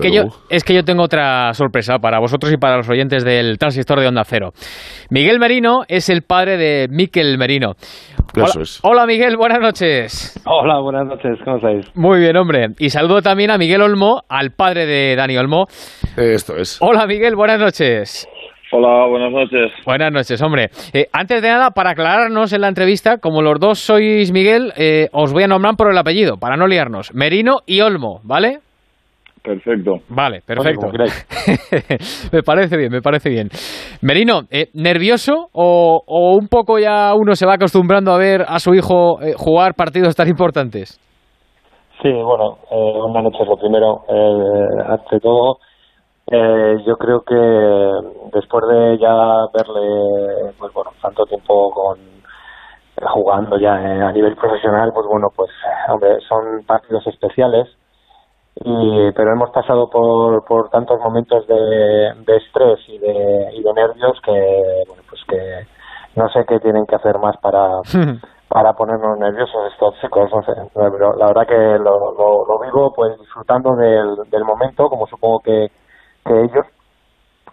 que yo, es que yo tengo otra sorpresa para vosotros y para los oyentes del transistor de Onda Cero. Miguel Merino es el padre de Miquel Merino. Hola, hola, Miguel, buenas noches. Hola, buenas noches, ¿cómo estáis? Muy bien, hombre. Y saludo también a Miguel Olmo, al padre de Dani Olmo. Esto es. Hola, Miguel, buenas noches. Hola, buenas noches. Buenas noches, hombre. Eh, antes de nada, para aclararnos en la entrevista, como los dos sois Miguel, eh, os voy a nombrar por el apellido, para no liarnos. Merino y Olmo, ¿vale? Perfecto. Vale, perfecto. me parece bien, me parece bien. Merino, eh, ¿nervioso o, un poco ya uno se va acostumbrando a ver a su hijo eh, jugar partidos tan importantes? Sí, bueno, eh, buenas noches lo primero. Eh, ante todo, yo creo que después de ya verle, pues bueno, tanto tiempo con jugando ya a nivel profesional, pues bueno, pues hombre, son partidos especiales y pero hemos pasado por, por tantos momentos de, de estrés y de, y de nervios que bueno pues que no sé qué tienen que hacer más para para ponernos nerviosos estos chicos no sé. Pero la verdad que lo, lo, vivo pues disfrutando del, del momento como supongo que, que ellos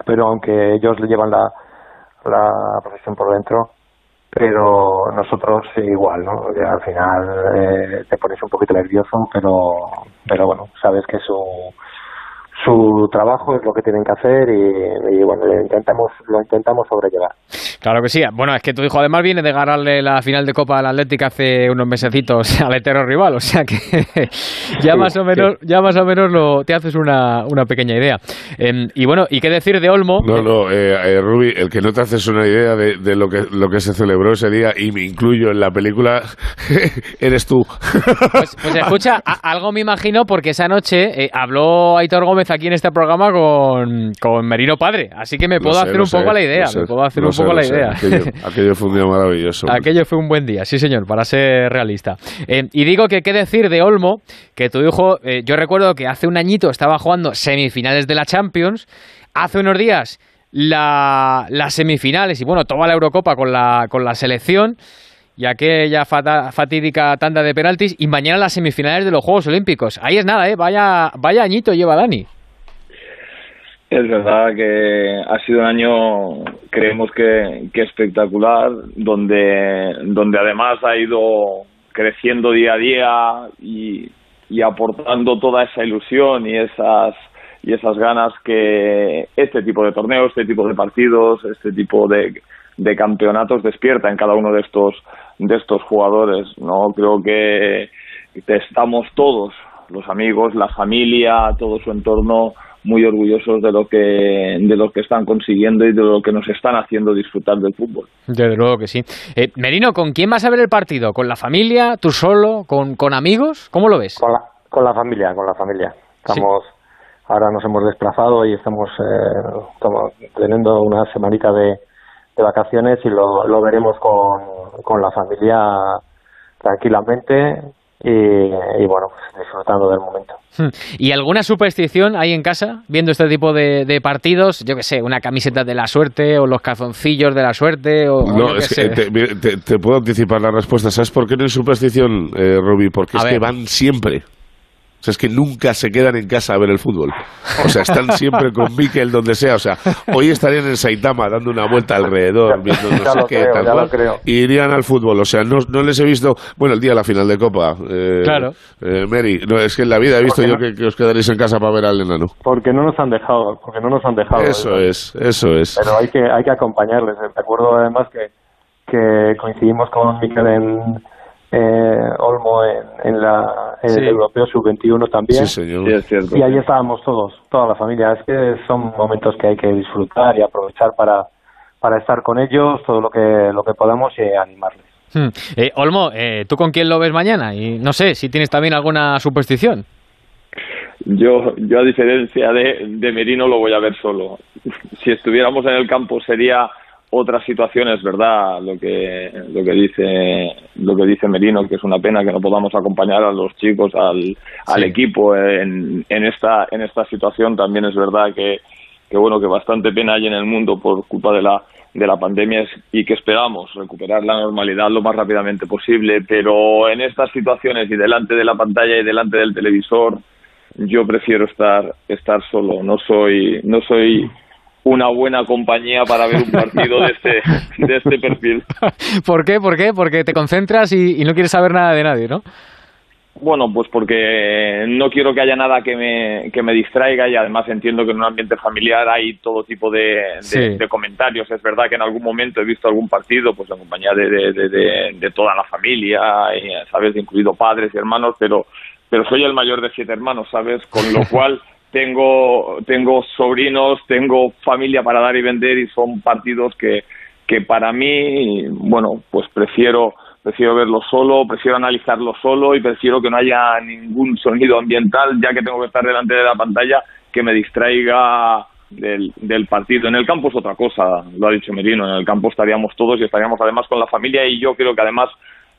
pero aunque ellos le llevan la la profesión por dentro pero nosotros igual, ¿no? al final eh, te pones un poquito nervioso, pero, pero bueno, sabes que su, su trabajo es lo que tienen que hacer y, bueno, lo intentamos, lo intentamos sobrellevar. Claro que sí. Bueno, es que tu hijo además viene de ganarle la final de Copa al Atlético hace unos mesecitos al eterno rival, o sea que ya más o menos, ya más o menos lo, te haces una, una pequeña idea. Em, y bueno, ¿y qué decir de Olmo? No, no, eh, eh, Rubi, el que no te haces una idea de, de, lo que lo que se celebró ese día y me incluyo en la película, eres tú. Pues, pues escucha, algo me imagino porque esa noche eh, habló Aitor Gómez aquí en este programa con, con Merino Padre, así que me puedo hacer un poco la idea, me puedo hacer un poco la idea. Aquello, fue un día maravilloso. aquello fue un buen día, sí señor, para ser realista. Eh, y digo que qué decir de Olmo, que tu hijo, eh, yo recuerdo que hace un añito estaba jugando semifinales de la Champions, hace unos días la, las semifinales y bueno, toda la Eurocopa con la, con la selección y aquella fatídica tanda de penaltis y mañana las semifinales de los Juegos Olímpicos. Ahí es nada, ¿eh? Vaya, vaya añito lleva Dani. Es verdad que ha sido un año, creemos que, que espectacular, donde, donde además ha ido creciendo día a día y, y aportando toda esa ilusión y esas y esas ganas que este tipo de torneos, este tipo de partidos, este tipo de, de campeonatos despierta en cada uno de estos de estos jugadores, ¿no? Creo que estamos todos, los amigos, la familia, todo su entorno, muy orgullosos de lo que de lo que están consiguiendo y de lo que nos están haciendo disfrutar del fútbol. Desde luego que sí. Eh, Merino, ¿con quién vas a ver el partido? ¿Con la familia? ¿Tú solo? ¿Con, con amigos? ¿Cómo lo ves? Con la, con la familia, con la familia. Estamos ahora nos hemos desplazado y estamos, eh, estamos teniendo una semanita de, de vacaciones y lo, lo veremos con, con la familia tranquilamente y, y, bueno, pues disfrutando del momento. Hmm. ¿Y alguna superstición hay en casa viendo este tipo de, de partidos? Yo que sé, una camiseta de la suerte o los calzoncillos de la suerte o No, es que te, te, puedo anticipar la respuesta. ¿Sabes por qué no hay superstición, eh, Ruby? Porque es que van siempre sea, es que nunca se quedan en casa a ver el fútbol. O sea, están siempre con Mikel donde sea. O sea, hoy estarían en Saitama dando una vuelta alrededor, viendo no sé qué, tal y irían al fútbol. O sea, no, no, les he visto, bueno, el día de la final de Copa. Eh, claro. Eh, Mary, no, es que en la vida he visto yo que, os quedaréis en casa para ver al enano. Porque no nos han dejado, porque no nos han dejado. Eso es, eso es. Pero hay que, hay que acompañarles. Te acuerdo además que, que coincidimos con Mikel en eh, Olmo en, la, el Europeo Sub-21 también. Y ahí estábamos todos, toda la familia. Es que son momentos que hay que disfrutar y aprovechar para, para estar con ellos, todo lo que, lo que podamos y animarles. Hmm. Eh, Olmo, eh, ¿tú con quién lo ves mañana? Y no sé si tienes también alguna superstición. Yo, yo a diferencia de, de Merino, lo voy a ver solo. Si estuviéramos en el campo sería otras situaciones, verdad, lo que lo que dice lo que dice Merino, que es una pena que no podamos acompañar a los chicos, al, al equipo en, en esta en esta situación. También es verdad que, que bueno que bastante pena hay en el mundo por culpa de la de la pandemia y que esperamos recuperar la normalidad lo más rápidamente posible, pero en estas situaciones y delante de la pantalla y delante del televisor yo prefiero estar estar solo. No soy no soy una buena compañía para ver un partido de este, de este perfil. ¿Por qué? ¿Por qué? Porque te concentras y, no quieres saber nada de nadie, ¿no? Bueno, pues porque no quiero que haya nada que me, que me distraiga y además entiendo que en un ambiente familiar hay todo tipo de, de, comentarios. Es verdad que en algún momento he visto algún partido pues en compañía de, de, toda la familia, y, ¿sabes? Incluido padres y hermanos, pero, pero soy el mayor de siete hermanos, ¿sabes? Con lo cual tengo, tengo sobrinos, tengo familia para dar y vender y son partidos que, que para mí, bueno, pues prefiero prefiero verlo solo, prefiero analizarlo solo y prefiero que no haya ningún sonido ambiental, ya que tengo que estar delante de la pantalla, que me distraiga del, del partido. En el campo es otra cosa, lo ha dicho Merino, en el campo estaríamos todos y estaríamos además con la familia y yo creo que además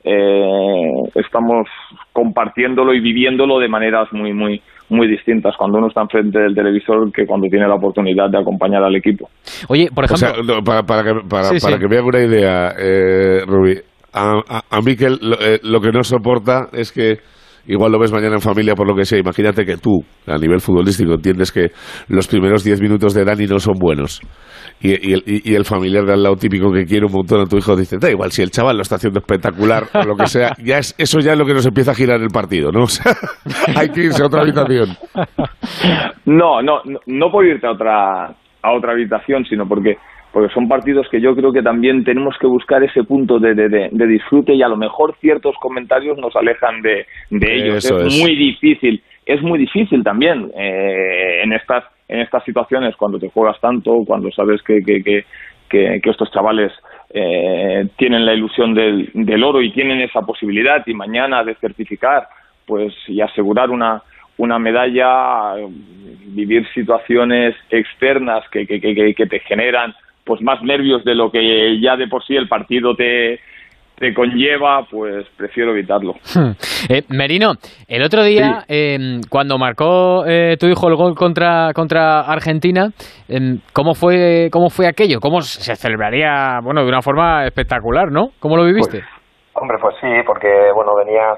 eh, estamos compartiéndolo y viviéndolo de maneras muy, muy, muy distintas cuando uno está enfrente del televisor que cuando tiene la oportunidad de acompañar al equipo. Oye, por ejemplo... para, para, que, para, para que me haga una idea, eh, Rubí, a, a, Miquel eh, lo, que no soporta es que igual lo ves mañana en familia por lo que sea. Imagínate que tú, a nivel futbolístico, entiendes que los primeros 10 minutos de Dani no son buenos. Y, el, familiar de al lado típico que quiere un montón a tu hijo dice, da igual, si el chaval lo está haciendo espectacular o lo que sea, ya es, eso ya es lo que nos empieza a girar el partido, ¿no? O sea, hay que irse a otra habitación. No, no, no, no por irte a otra, a otra habitación, sino porque porque son partidos que yo creo que también tenemos que buscar ese punto de, de, disfrute y a lo mejor ciertos comentarios nos alejan de, ellos. Es, muy difícil, es muy difícil también eh, en estas en estas situaciones cuando te juegas tanto, cuando sabes que, que, que, que, estos chavales eh, tienen la ilusión del, del oro y tienen esa posibilidad y mañana de certificar pues y asegurar una una medalla, vivir situaciones externas que, que, que, que te generan pues más nervios de lo que ya de por sí el partido te, te conlleva, pues prefiero evitarlo. Hmm. Eh, Merino, el otro día, em, cuando marcó eh, tu hijo el gol contra, contra Argentina, em, ¿cómo, fue, ¿cómo fue aquello? ¿Cómo se celebraría, bueno, de una forma espectacular, ¿no? ¿Cómo lo viviste? Pues, hombre, pues sí, porque, bueno, venía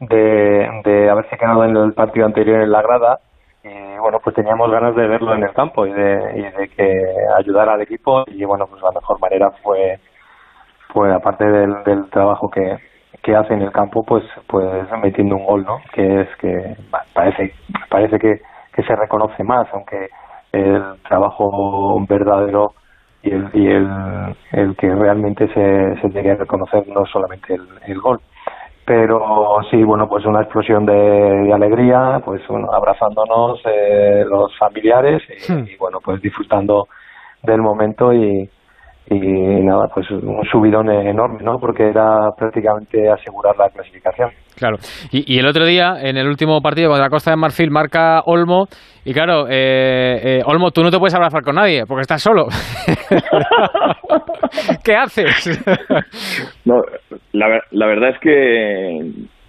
de, de haberse quedado en el partido anterior en la grada y bueno pues teníamos ganas de verlo en el campo y de, y de que ayudara al equipo y bueno pues la mejor manera fue fue aparte del, del trabajo que, que hace en el campo pues pues metiendo un gol no que es que parece parece que, que se reconoce más aunque el trabajo verdadero y el y el, el que realmente se, se llegue a reconocer no solamente el, el gol pero sí, bueno, pues una explosión de, alegría, pues bueno, abrazándonos eh, los familiares hmm. y, bueno, pues disfrutando del momento y, y nada, pues un subidón enorme, ¿no? Porque era prácticamente asegurar la clasificación. Claro. Y, el otro día, en el último partido contra la Costa de Marfil, marca Olmo. Y claro, eh, eh, Olmo, tú no te puedes abrazar con nadie porque estás solo. ¿Qué haces? no, la, la verdad es que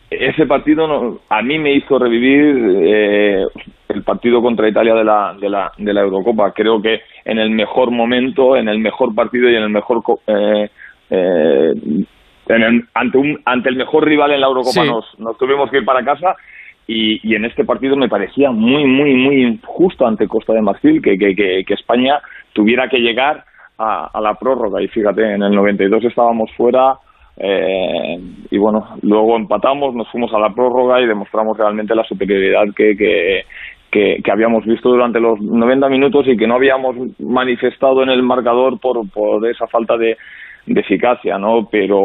ese partido a mí me hizo revivir eh, el partido contra Italia de la, de, la, de la Eurocopa. Creo que en el mejor momento, en el mejor partido y en el mejor eh, eh, ante, un, ante el mejor rival en la Eurocopa nos, nos tuvimos que ir para casa y, y, en este partido me parecía muy, muy, muy injusto ante Costa de Marfil que, que, que, España tuviera que llegar a, a, la prórroga. Y fíjate, en el 92 estábamos fuera eh, y bueno, luego empatamos, nos fuimos a la prórroga y demostramos realmente la superioridad que, que, que, que, habíamos visto durante los 90 minutos y que no habíamos manifestado en el marcador por, por esa falta de, de eficacia, ¿no? Pero,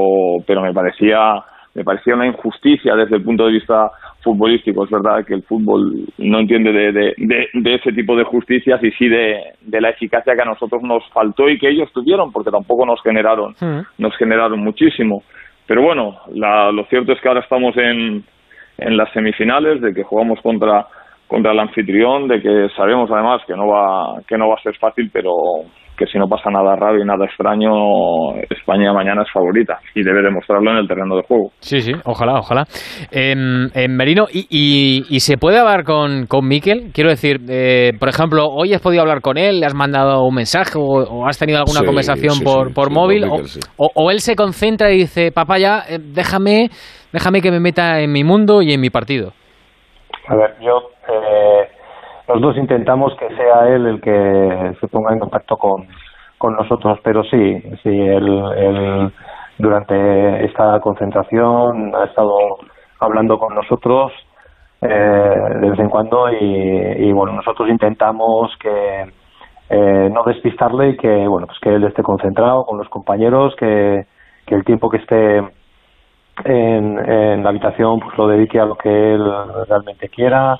pero me parecía, me parecía una injusticia desde el punto de vista futbolístico. Es verdad que el fútbol no entiende de, de, de, ese tipo de justicias y sí de, de, la eficacia que a nosotros nos faltó y que ellos tuvieron, porque tampoco nos generaron, nos generaron muchísimo. Pero bueno, la, lo cierto es que ahora estamos en, en las semifinales, de que jugamos contra contra el anfitrión, de que sabemos además que no va que no va a ser fácil, pero que si no pasa nada raro y nada extraño, España mañana es favorita y debe demostrarlo en el terreno de juego. Sí, sí, ojalá, ojalá. En, Merino, ¿y, y, se puede hablar con, con Miquel? Quiero decir, eh, por ejemplo, hoy has podido hablar con él, le has mandado un mensaje o, has tenido alguna conversación por, por móvil, o, o, él se concentra y dice, papá, ya, eh, déjame, déjame que me meta en mi mundo y en mi partido. A ver, yo Eh, nosotros intentamos que sea él el que se ponga en contacto con, con nosotros, pero sí, sí, él, durante esta concentración ha estado hablando con nosotros eh, de vez en cuando y, bueno, nosotros intentamos que eh, no despistarle y que bueno, pues que él esté concentrado con los compañeros, que, que el tiempo que esté en, en la habitación pues lo dedique a lo que él realmente quiera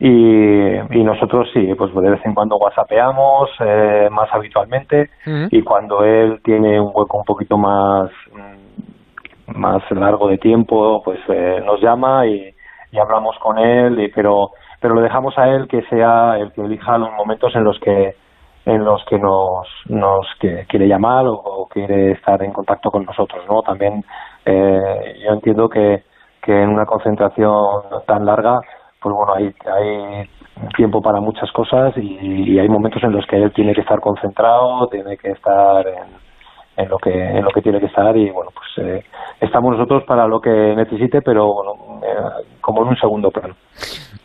y, nosotros sí, pues de vez en cuando whatsappeamos eh, más habitualmente. Y cuando él tiene un hueco un poquito más mm, más largo de tiempo, pues eh, nos llama y, hablamos con él, y, pero pero lo dejamos a él que sea el que elija los momentos en los que en los que nos, nos quiere llamar o, quiere estar en contacto con nosotros, ¿no? También eh, yo entiendo que, que en una concentración tan larga pues bueno, hay, hay tiempo para muchas cosas y, hay momentos en los que él tiene que estar concentrado, tiene que estar en, en lo que en lo que tiene que estar y bueno, pues eh, estamos nosotros para lo que necesite, pero bueno, eh, como en un segundo plano.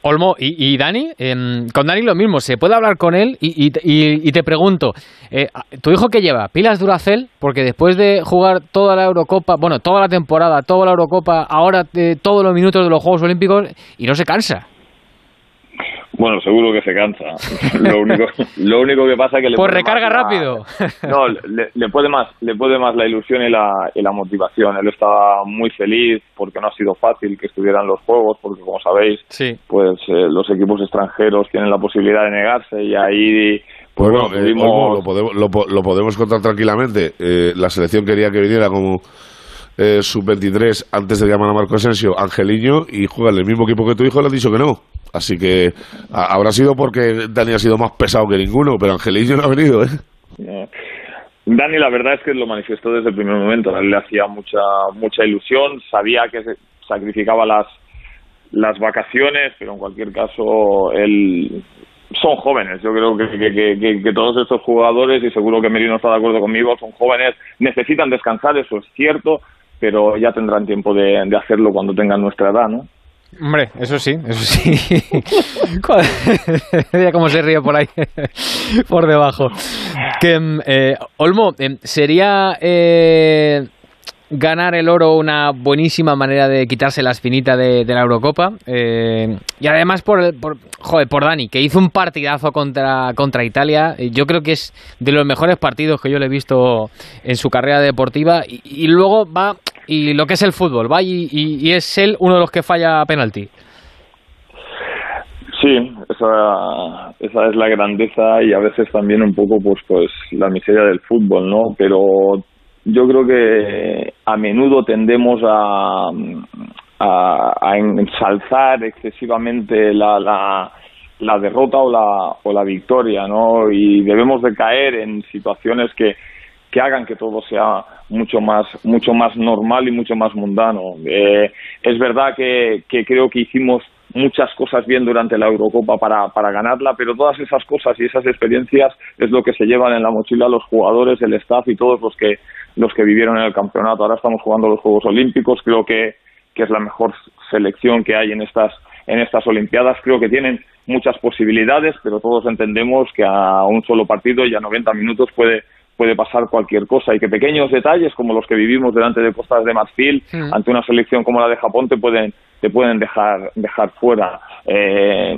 Olmo, ¿y, Dani? Em, con Dani lo mismo, ¿se puede hablar con él? Y, y, te pregunto, eh, ¿tu hijo qué lleva? ¿Pilas Duracel? Porque después de jugar toda la Eurocopa, bueno, toda la temporada, toda la Eurocopa, ahora todos los minutos de los Juegos Olímpicos, y no se cansa. Bueno, seguro que se cansa. Lo único, lo único que pasa es que le pues recarga rápido. no, le, puede más, le puede más la ilusión y la, y la motivación. Él estaba muy feliz porque no ha sido fácil que estuvieran los juegos, porque como sabéis, sí. pues eh, los equipos extranjeros tienen la posibilidad de negarse y ahí pues bueno, eh, lo, podemos, lo, podemos contar tranquilamente. Eh, la selección quería que viniera como sub-23 antes de llamar a Marco Asensio, Angeliño, y juega en el mismo equipo que tu hijo, le han dicho que no. Así que habrá sido porque Dani ha sido más pesado que ninguno, pero Angelillo no ha venido, ¿eh? Dani, la verdad es que lo manifestó desde el primer momento. A él le hacía mucha mucha ilusión, sabía que se sacrificaba las las vacaciones, pero en cualquier caso él son jóvenes. Yo creo que, que, que, todos estos jugadores, y seguro que Merino está de acuerdo conmigo, son jóvenes, necesitan descansar, eso es cierto, pero ya tendrán tiempo de, de hacerlo cuando tengan nuestra edad, ¿no? Hombre, eso sí, eso sí. Mira cómo se ríe por ahí, por debajo. Mm, eh, Olmo, em, sería eh, ganar el oro una buenísima manera de quitarse la espinita de, la Eurocopa. Eh, y además por, por, joder, por Dani, que hizo un partidazo contra, contra Italia. Yo creo que es de los mejores partidos que yo le he visto en su carrera deportiva. y luego va y lo que es el fútbol, ¿va? Y, es él uno de los que falla penalti. Sí, esa, esa es la grandeza y a veces también un poco pues pues la miseria del fútbol, ¿no? Pero yo creo que a menudo tendemos a, a, ensalzar excesivamente la, la, la derrota o la, o la victoria, ¿no? Y debemos de caer en situaciones que, que hagan que todo sea mucho más mucho más normal y mucho más mundano. Eh, es verdad que, creo que hicimos muchas cosas bien durante la Eurocopa para, para ganarla, pero todas esas cosas y esas experiencias es lo que se llevan en la mochila los jugadores, el staff y todos los que los que vivieron en el campeonato. Ahora estamos jugando los Juegos Olímpicos, creo que, que es la mejor selección que hay en estas en estas Olimpiadas. Creo que tienen muchas posibilidades, pero todos entendemos que a un solo partido y a 90 minutos puede puede pasar cualquier cosa. Y que pequeños detalles como los que vivimos delante de Costas de Marfil ante una selección como la de Japón te pueden te pueden dejar dejar fuera. Eh,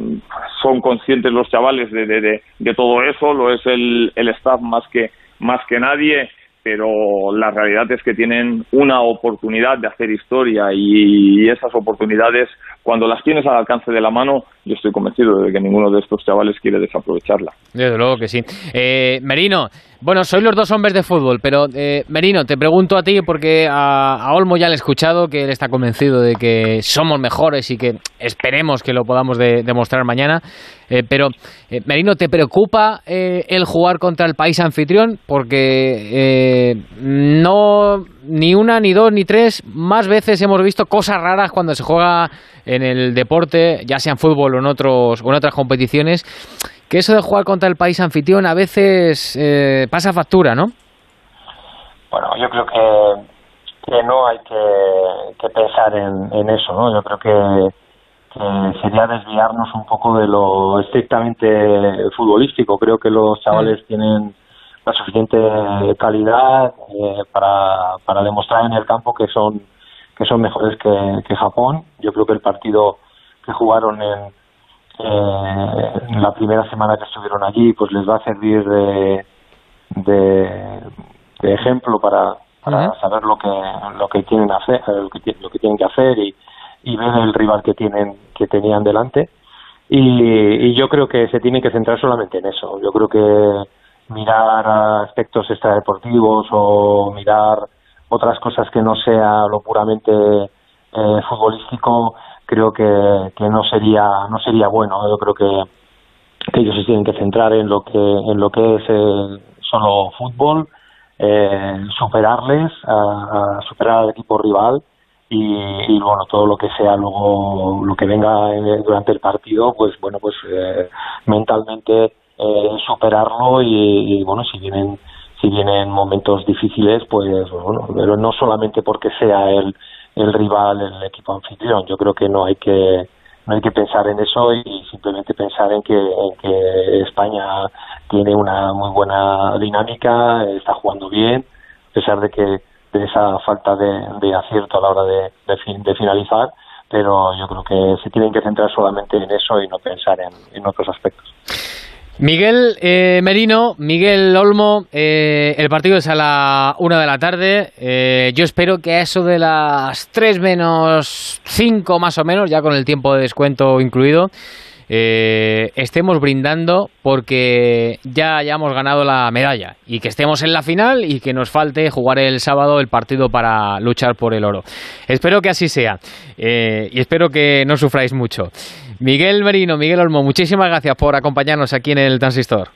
son conscientes los chavales de, de, de, todo eso lo es el, el staff más que más que nadie pero la realidad es que tienen una oportunidad de hacer historia y esas oportunidades, cuando las tienes al alcance de la mano, yo estoy convencido de que ninguno de estos chavales quiere desaprovecharla. Desde luego que sí. Eh, Merino, bueno, soy los dos hombres de fútbol, pero eh, Merino, te pregunto a ti porque a, Olmo ya le he escuchado que él está convencido de que somos mejores y que esperemos que lo podamos demostrar mañana. Eh, pero, eh, Merino, ¿te preocupa el jugar contra el país anfitrión? Porque no, ni una, ni dos, ni tres, más veces hemos visto cosas raras cuando se juega en el deporte, ya sea en fútbol o en, otros, o en otras competiciones que eso de jugar contra el país anfitrión a veces eh, pasa factura, ¿no? Bueno, yo creo que, que no hay que, pensar en, eso, ¿no? Yo creo que, sería desviarnos un poco de lo estrictamente futbolístico. Creo que los chavales mm. tienen la suficiente calidad eh, para, para demostrar en el campo que son que son mejores que, que Japón. Yo creo que el partido que jugaron en, eh, en la primera semana que estuvieron allí pues les va a servir de, de, de ejemplo para, para saber lo que lo que tienen hacer lo que, lo que tienen que hacer y, y ver el rival que tienen que tenían delante. Y, y yo creo que se tienen que centrar solamente en eso. Yo creo que mirar aspectos extradeportivos o mirar otras cosas que no sea lo puramente eh, futbolístico creo que, que no sería no sería bueno. Yo creo que, ellos se tienen que centrar en lo que en lo que es el solo fútbol eh, superarles superar al equipo rival y, y, bueno todo lo que sea luego lo que venga durante el partido pues bueno pues eh, mentalmente eh, superarlo y, bueno si vienen si vienen momentos difíciles pues bueno pero no solamente porque sea el el rival el equipo anfitrión yo creo que no hay que no hay que pensar en eso y simplemente pensar en que, en que España tiene una muy buena dinámica está jugando bien a pesar de que de esa falta de, acierto a la hora de, de, de finalizar pero yo creo que se tienen que centrar solamente en eso y no pensar en, en otros aspectos. Miguel eh, Merino, Miguel Olmo, eh, el partido es a la una de la tarde. Eh, yo espero que a eso de las tres menos cinco más o menos, ya con el tiempo de descuento incluido, estemos brindando porque ya hayamos ganado la medalla y que estemos en la final y que nos falte jugar el sábado el partido para luchar por el oro. Espero que así sea y espero que no sufráis mucho. Miguel Merino, Miguel Olmo, muchísimas gracias por acompañarnos aquí en el Transistor.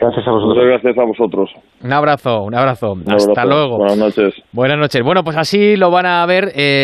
Gracias a vosotros. gracias a vosotros. Un abrazo, un abrazo. Hasta luego. Buenas noches. Buenas noches. Bueno, pues así lo van a ver. Eh,